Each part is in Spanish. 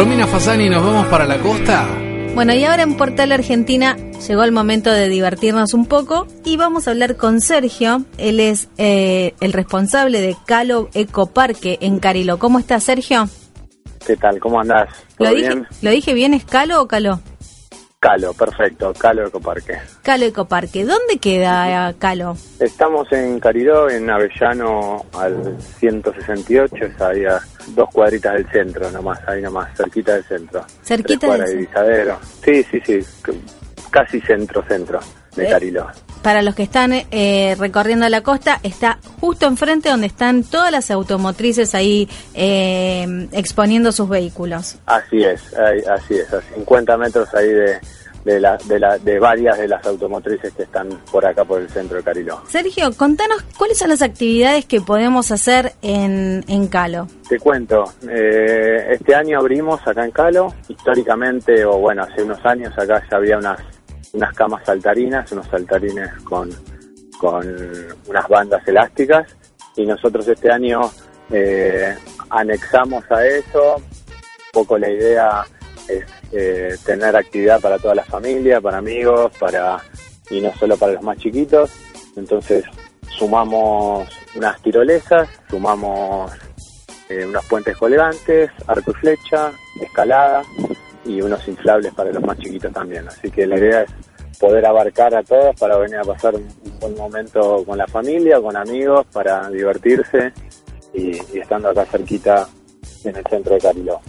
Romina Fasani, ¿nos vamos para la costa? Bueno, y ahora en Portal Argentina llegó el momento de divertirnos un poco y vamos a hablar con Sergio. Él es eh, el responsable de Calo Ecoparque en Carilo. ¿Cómo estás, Sergio? ¿Qué tal? ¿Cómo andás? ¿Lo dije, ¿Lo dije bien? ¿Es Calo o Calo? Calo, perfecto, Calo Ecoparque. Calo Ecoparque, ¿dónde queda Calo? Estamos en Cariló, en Avellano, al 168, es ahí a dos cuadritas del centro, nomás, ahí nomás, cerquita del centro. Cerquita del centro. Sí, sí, sí, casi centro-centro de eh, Cariló. Para los que están eh, recorriendo la costa, está justo enfrente donde están todas las automotrices ahí eh, exponiendo sus vehículos. Así es, así es, a 50 metros ahí de, de, la, de, la, de varias de las automotrices que están por acá por el centro de Cariló. Sergio, contanos cuáles son las actividades que podemos hacer en, en Calo. Te cuento, eh, este año abrimos acá en Calo, históricamente, o bueno, hace unos años acá ya había unas, unas camas saltarinas, unos saltarines con, con unas bandas elásticas, y nosotros este año eh, anexamos a eso, un poco la idea es eh, tener actividad para toda la familia, para amigos, para y no solo para los más chiquitos. Entonces sumamos unas tirolesas, sumamos eh, unos puentes colgantes, arco y flecha, escalada y unos inflables para los más chiquitos también. Así que la idea es poder abarcar a todos para venir a pasar un buen momento con la familia, con amigos, para divertirse y, y estando acá cerquita en el centro de Cariló.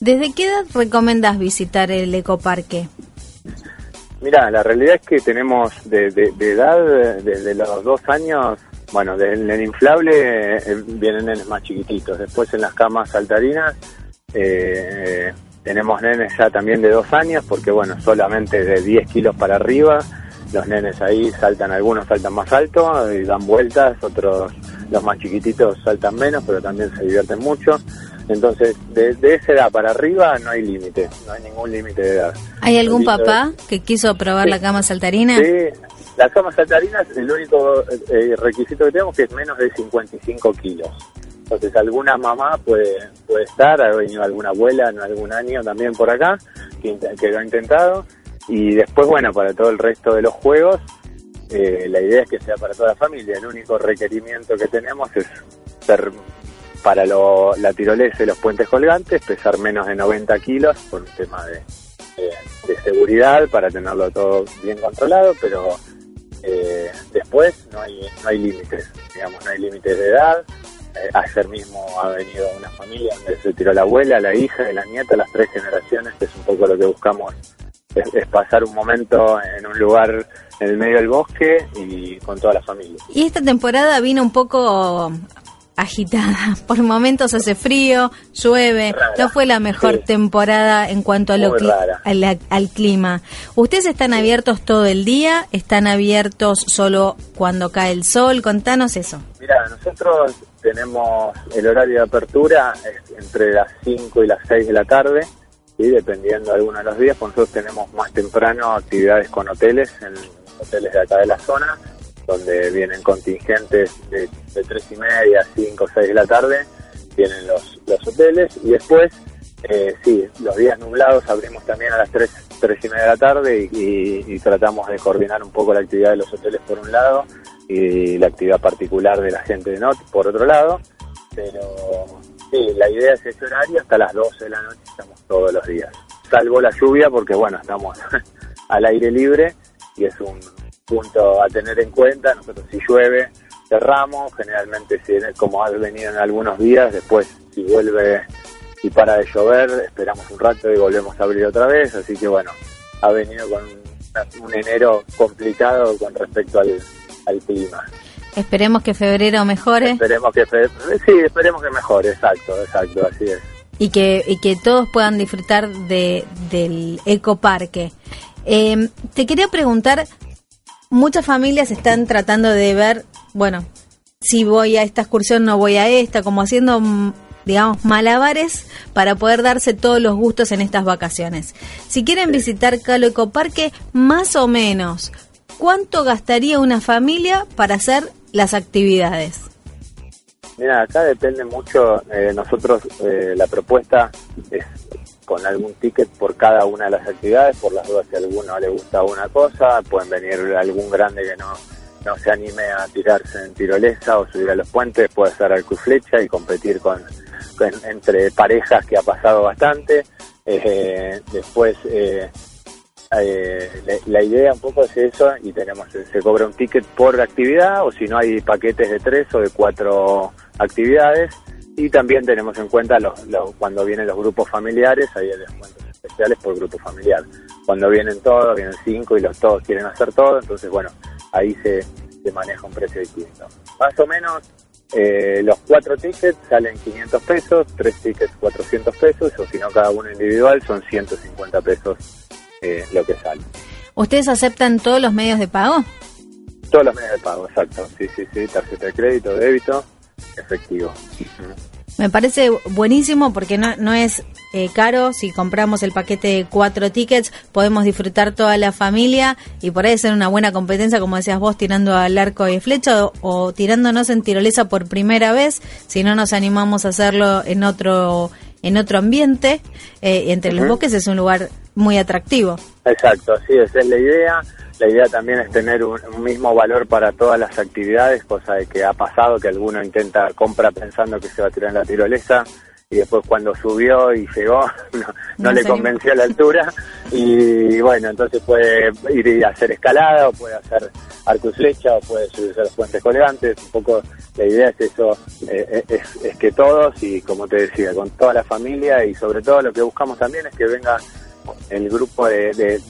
¿Desde qué edad recomendás visitar el ecoparque? Mira, la realidad es que tenemos de, edad, desde los dos años, bueno, en el inflable eh, vienen nenes más chiquititos. Después en las camas saltarinas eh, tenemos nenes ya también de dos años, porque bueno, solamente de 10 kilos para arriba. Los nenes ahí saltan, algunos saltan más alto y dan vueltas, otros, los más chiquititos saltan menos, pero también se divierten mucho. Entonces, de, esa edad para arriba no hay límite, no hay ningún límite de edad. ¿Hay algún papá que quiso probar la cama saltarina? Sí, la cama saltarina es el único eh, requisito que tenemos que es menos de 55 kilos. Entonces, alguna mamá puede, puede estar, ha venido alguna abuela en algún año también por acá que, lo ha intentado. Y después, bueno, para todo el resto de los juegos, eh, la idea es que sea para toda la familia. El único requerimiento que tenemos es ser para la tirolesa y los puentes colgantes, pesar menos de 90 kilos por un tema de, seguridad, para tenerlo todo bien controlado, pero eh, después no hay, no hay límites, digamos, no hay límites de edad. Eh, ayer mismo ha venido una familia donde se tiró la abuela, la hija la nieta, las tres generaciones, que es un poco lo que buscamos, es pasar un momento en un lugar en el medio del bosque y con toda la familia. Y esta temporada vino un poco agitada. Por momentos hace frío, llueve. No fue la mejor temporada en cuanto a lo al, al, clima. ¿Ustedes están abiertos todo el día? ¿Están abiertos solo cuando cae el sol? Contanos eso. Mira, nosotros tenemos el horario de apertura entre las 5 y las 6 de la tarde. Y dependiendo de algunos de los días, pues nosotros tenemos más temprano actividades con hoteles, en hoteles de acá de la zona, donde vienen contingentes de, de 3 y media, 5, 6 de la tarde, vienen los, los hoteles y después, eh, sí, los días nublados abrimos también a las 3, 3 y media de la tarde y, tratamos de coordinar un poco la actividad de los hoteles por un lado y la actividad particular de la gente de NOT por otro lado, pero sí, la idea es ese horario hasta las 12 de la noche estamos todos los días, salvo la lluvia porque bueno, estamos al aire libre y es un, punto a tener en cuenta. Nosotros si llueve cerramos, generalmente si como ha venido en algunos días, después si vuelve y para de llover, esperamos un rato y volvemos a abrir otra vez, así que bueno, ha venido con un enero complicado con respecto al, clima. Esperemos que febrero mejore. Esperemos que sí, esperemos que mejore, exacto, exacto, así es. y que, y que todos puedan disfrutar de, del ecoparque. Eh, te quería preguntar, muchas familias están tratando de ver, bueno, si voy a esta excursión, no voy a esta, como haciendo, mm, digamos, malabares para poder darse todos los gustos en estas vacaciones. Si quieren visitar Calo Ecoparque, más o menos, ¿cuánto gastaría una familia para hacer las actividades? Mira, acá depende mucho, eh, nosotros eh, la propuesta es con algún ticket por cada una de las actividades, por las dudas si a alguno le gusta una cosa, pueden venir algún grande que no, no se anime a tirarse en tirolesa o subir a los puentes, puede hacer arco y flecha y competir con, entre parejas que ha pasado bastante. Eh, después eh, la, idea un poco es eso y tenemos se cobra un ticket por actividad o si no hay paquetes de tres o de cuatro actividades y también tenemos en cuenta los, cuando vienen los grupos familiares hay descuentos especiales por grupo familiar. Cuando vienen todos vienen cinco y los todos quieren hacer todo entonces bueno ahí se, se maneja un precio distinto. Más o menos eh, los cuatro tickets salen 500 pesos, tres tickets 400 pesos, o si no cada uno individual son 150 pesos lo que sale. ¿Ustedes aceptan todos los medios de pago? Todos los medios de pago, exacto. Sí, sí, sí, tarjeta de crédito, débito, efectivo. Me parece buenísimo porque no, no es eh, caro. Si compramos el paquete de cuatro tickets, podemos disfrutar toda la familia y por ahí ser una buena competencia, como decías vos, tirando al arco y flecha o, tirándonos en tirolesa por primera vez. Si no nos animamos a hacerlo en otro en otro ambiente, eh, entre los bosques es un lugar muy atractivo. Exacto, sí, esa es la idea. La idea también es tener un, mismo valor para todas las actividades, cosa de que ha pasado que alguno intenta compra pensando que se va a tirar en la tirolesa y después cuando subió y llegó no, le convenció a la altura y bueno, entonces puede ir a hacer escalada o puede hacer arco y flecha o puede subirse a los puentes colgantes, un poco la idea es eso, eh, eh, es, que todos y como te decía, con toda la familia y sobre todo lo que buscamos también es que venga el grupo de,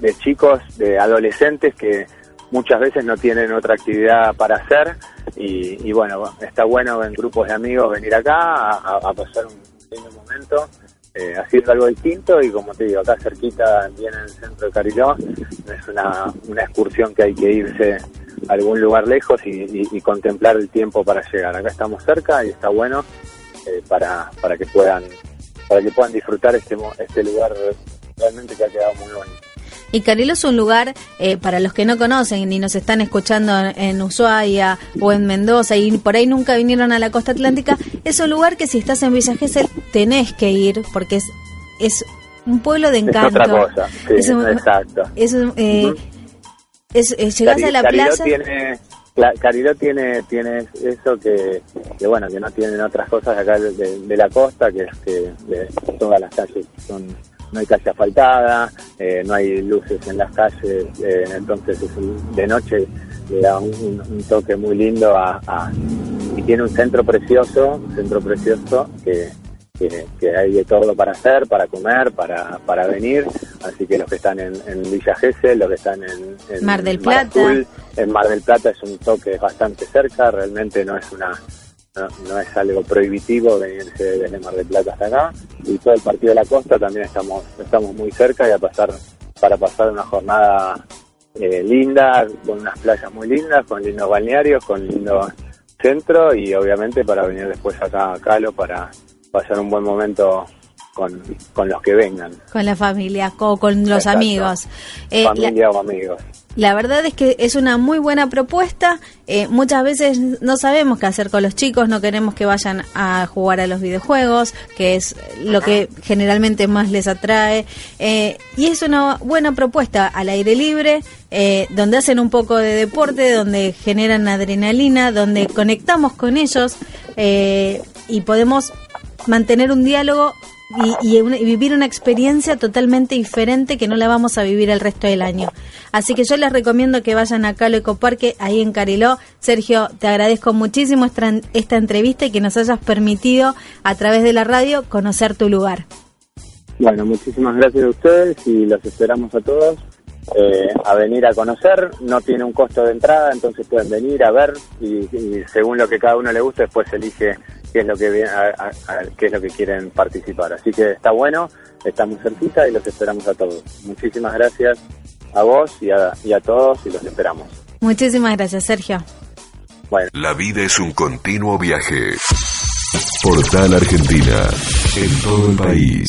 de chicos, de adolescentes que muchas veces no tienen otra actividad para hacer y, bueno, está bueno en grupos de amigos venir acá a, pasar un lindo momento eh, haciendo algo distinto y como te digo, acá cerquita, bien en el centro de Cariló, es una, una excursión que hay que irse a algún lugar lejos y, contemplar el tiempo para llegar. Acá estamos cerca y está bueno eh, para, para que puedan para que puedan disfrutar este, este lugar realmente que ha quedado muy bonito. Y Carilo es un lugar, eh, para los que no conocen ni nos están escuchando en Ushuaia o en Mendoza y por ahí nunca vinieron a la costa atlántica, es un lugar que si estás en Villa Gesell tenés que ir porque es, es un pueblo de encanto. Es otra cosa, sí, exacto. Es, eh, llegás a la plaza... Tiene... Cariló tiene tiene eso que, que, bueno que no tienen otras cosas acá de, la costa que es que todas las calles son no hay calle asfaltada, eh, no hay luces en las calles, eh, entonces de noche le da un, toque muy lindo a, y tiene un centro precioso, un centro precioso que, que, hay de todo para hacer, para comer, para, para venir, así que los que están en, Villa Gesell, los que están en, Mar del Plata, en Mar del Plata es un toque bastante cerca, realmente no es una no, es algo prohibitivo venirse desde Mar del Plata hasta acá. Y todo el partido de la costa también estamos estamos muy cerca y a pasar para pasar una jornada eh, linda con unas playas muy lindas con lindos balnearios con lindo centro y obviamente para venir después acá a Calo para pasar un buen momento con, con los que vengan. Con la familia, con, con los amigos. Eh, Familia o amigos. La verdad es que es una muy buena propuesta. Eh, muchas veces no sabemos qué hacer con los chicos, no queremos que vayan a jugar a los videojuegos, que es lo que generalmente más les atrae. Eh, y es una buena propuesta al aire libre, eh, donde hacen un poco de deporte, donde generan adrenalina, donde conectamos con ellos y podemos mantener un diálogo y, vivir una experiencia totalmente diferente que no la vamos a vivir el resto del año. Así que yo les recomiendo que vayan acá al Ecoparque, ahí en Cariló. Sergio, te agradezco muchísimo esta, entrevista y que nos hayas permitido a través de la radio conocer tu lugar. Bueno, muchísimas gracias a ustedes y los esperamos a todos eh, a venir a conocer. No tiene un costo de entrada, entonces pueden venir a ver y, según lo que cada uno le guste, después elige qué es lo que qué es lo que quieren participar. Así que está bueno, estamos cerquita y los esperamos a todos. Muchísimas gracias a vos y a, y a todos y los esperamos. Muchísimas gracias, Sergio. Bueno. La vida es un continuo viaje. Portal Argentina, en todo el país.